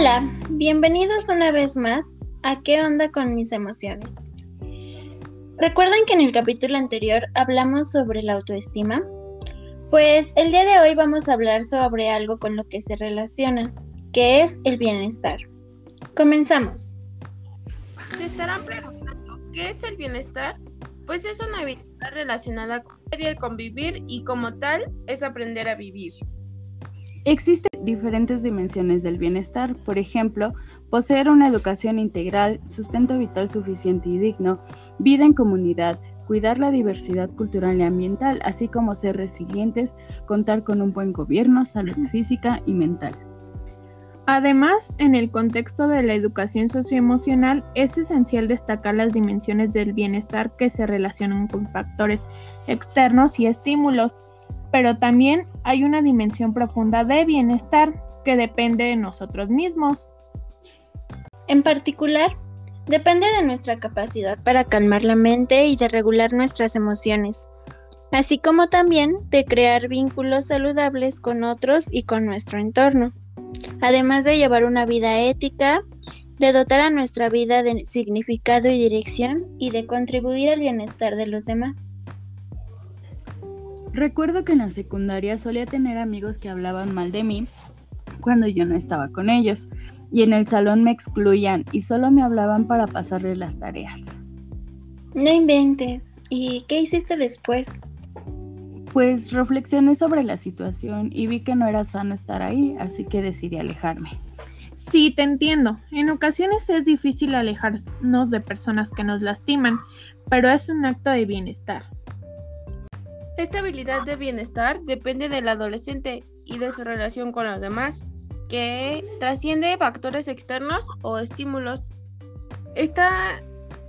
Hola, bienvenidos una vez más a ¿Qué onda con mis emociones? ¿Recuerdan que en el capítulo anterior hablamos sobre la autoestima? Pues el día de hoy vamos a hablar sobre algo con lo que se relaciona, que es el bienestar. Comenzamos. Se estarán preguntando, ¿qué es el bienestar? Pues es una habilidad relacionada con el convivir y como tal es aprender a vivir. Existen diferentes dimensiones del bienestar, por ejemplo, poseer una educación integral, sustento vital suficiente y digno, vida en comunidad, cuidar la diversidad cultural y ambiental, así como ser resilientes, contar con un buen gobierno, salud física y mental. Además, en el contexto de la educación socioemocional, es esencial destacar las dimensiones del bienestar que se relacionan con factores externos y estímulos, pero también hay una dimensión profunda de bienestar que depende de nosotros mismos. En particular, depende de nuestra capacidad para calmar la mente y de regular nuestras emociones, así como también de crear vínculos saludables con otros y con nuestro entorno, además de llevar una vida ética, de dotar a nuestra vida de significado y dirección y de contribuir al bienestar de los demás. Recuerdo que en la secundaria solía tener amigos que hablaban mal de mí cuando yo no estaba con ellos, y en el salón me excluían y solo me hablaban para pasarles las tareas. No inventes. ¿Y qué hiciste después? Pues reflexioné sobre la situación y vi que no era sano estar ahí, así que decidí alejarme. Sí, te entiendo. En ocasiones es difícil alejarnos de personas que nos lastiman, pero es un acto de bienestar. Esta habilidad de bienestar depende del adolescente y de su relación con los demás, que trasciende factores externos o estímulos. Está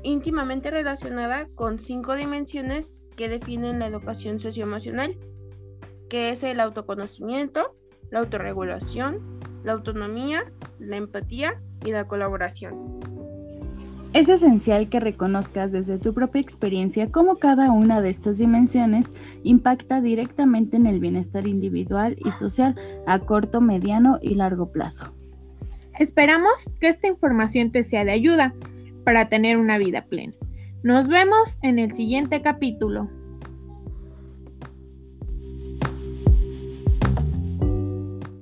íntimamente relacionada con cinco dimensiones que definen la educación socioemocional, que es el autoconocimiento, la autorregulación, la autonomía, la empatía y la colaboración. Es esencial que reconozcas desde tu propia experiencia cómo cada una de estas dimensiones impacta directamente en el bienestar individual y social a corto, mediano y largo plazo. Esperamos que esta información te sea de ayuda para tener una vida plena. Nos vemos en el siguiente capítulo.